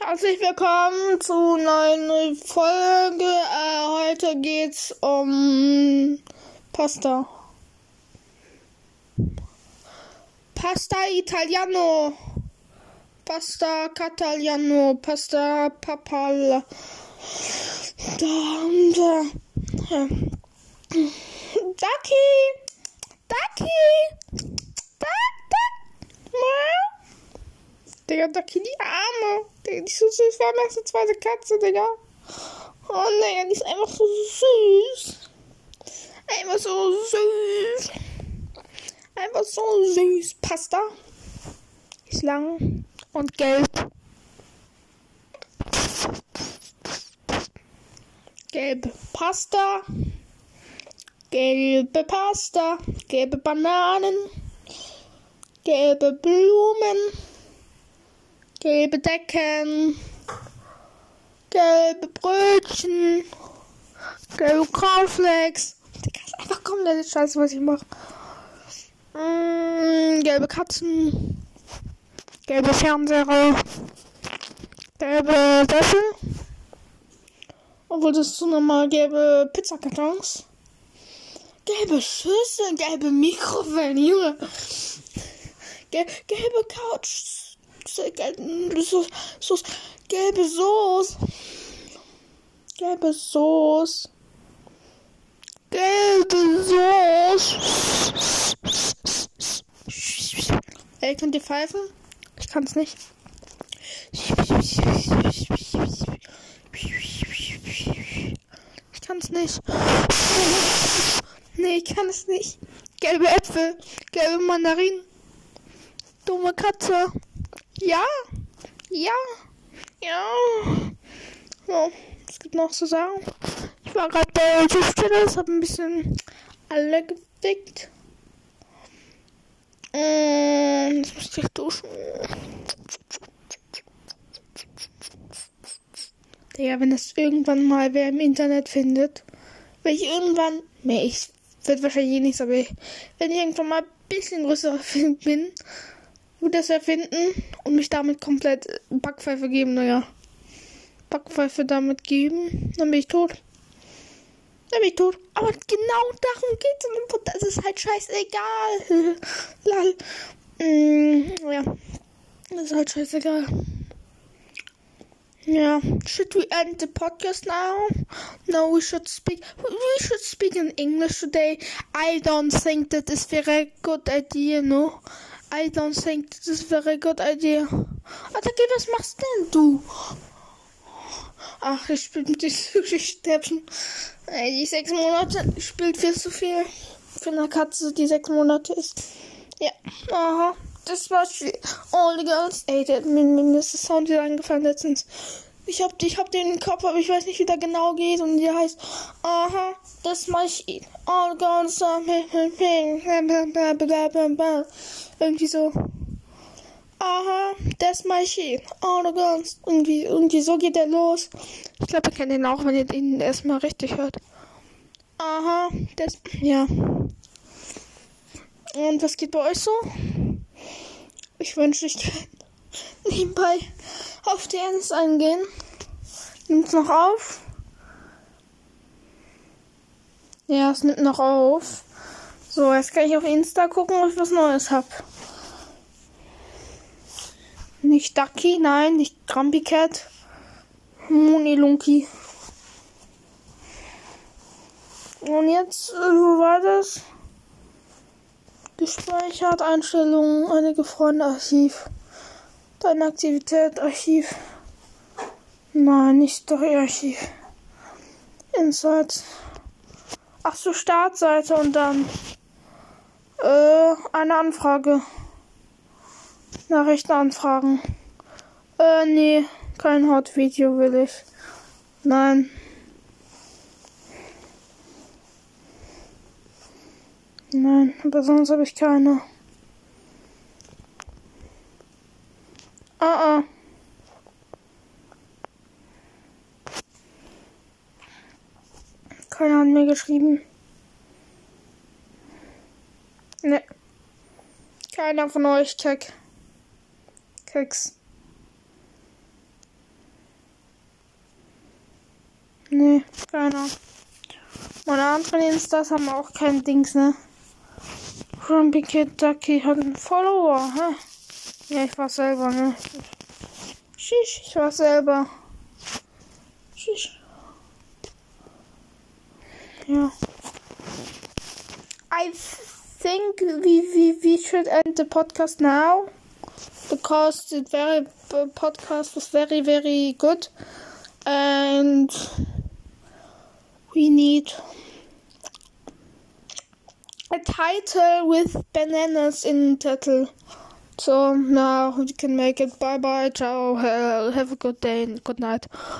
Herzlich willkommen zu einer neuen Folge. Äh, heute geht's um Pasta. Pasta Italiano. Pasta Cataliano. Pasta Papal. Da, da. Ducky! Ducky! Digga, Ducky, die Arme. Digga, die so süß. Haben erst eine zweite Katze, Digga. Oh, Digga, die ist einfach so süß. Einfach so süß. Einfach so süß. Pasta. Ist lang und gelb. Gelbe Pasta. Gelbe Pasta. Gelbe Bananen. Gelbe Blumen. Gelbe Decken. Gelbe Brötchen. Gelbe Cornflakes. Digga, ist einfach komplett scheiße, was ich mache. Mm, gelbe Katzen. Gelbe Fernseher. Gelbe Löffel. Obwohl das so normal gelbe Pizzakartons. Gelbe Schüsseln, gelbe Mikrowellen, Junge. Gel gelbe Couch. Gelbe Soße, Soße, gelbe Soße. Gelbe Soße. Gelbe Soße. Ey, könnt ihr pfeifen? Ich kann's nicht. Ich kann's nicht. Nee, ich kann es nicht. Gelbe Äpfel, gelbe Mandarinen. Dumme Katze. Ja, ja, ja. So, was gibt noch zu sagen? Ich war gerade bei Tischtennis, hab ein bisschen alle gedickt. Und jetzt muss ich duschen. Digga, wenn das irgendwann mal wer im Internet findet, wenn ich irgendwann, nee, ich wird wahrscheinlich eh nichts, aber ich, wenn ich irgendwann mal ein bisschen größer bin, wird das erfinden und mich damit komplett Backpfeife geben, naja. Backpfeife damit geben, dann bin ich tot. Dann bin ich tot. Aber genau darum geht's und das ist halt scheißegal. Lal. Mm, ja. Das ist halt scheißegal. Yeah. Should we end the podcast now? No, we should speak. We should speak in English today. I don't think that is very good idea, no. I don't think that is very good idea. Attacke, was machst denn du? Ach, ich spiele mit Stäbchen. Ey, die sechs Monate spielt viel zu viel. Für eine Katze, die sechs Monate ist. Ja, aha. Das war All the girls. Ey, der, mir, mir das Sound wieder eingefallen letztens. Ich hab, ich hab den Kopf, aber ich weiß nicht, wie der genau geht. Und der heißt, aha, das Machine. All the girls Irgendwie so. Aha, das Machine. All the girls. Irgendwie, irgendwie so geht der los. Ich glaube, ihr kennt den auch, wenn ihr ihn erstmal richtig hört. Aha, das, ja. Und was geht bei euch so? Ich wünsche, ich nebenbei auf DNS eingehen. Nimmt's noch auf? Ja, es nimmt noch auf. So, jetzt kann ich auf Insta gucken, ob ich was Neues hab. Nicht Ducky, nein, nicht Grumpy Cat. Monilunki. Und jetzt, äh, wo war das? Gespeichert, Einstellungen, einige Freunde, Archiv. Deine Aktivität, Archiv. Nein, nicht Story-Archiv. Insights. Ach so, Startseite und dann äh, eine Anfrage. Nachrichten anfragen. Äh, nee, kein Hot-Video will ich. Nein. Nein, aber sonst habe ich keine. Ah, ah. Keiner hat mir geschrieben. Ne. Keiner von euch, Keck. Keks. Nee, keiner. Meine anderen Instas haben auch kein Dings, ne? Grumpy Kid Ducky hat einen Follower, hä? Ja, ich war selber, ne? Schisch, ich war selber. Schisch. Ja. I think we, we, we should end the podcast now because the very podcast was very very good and we need a title with bananas in title. So now you can make it. Bye bye, ciao, have a good day and good night.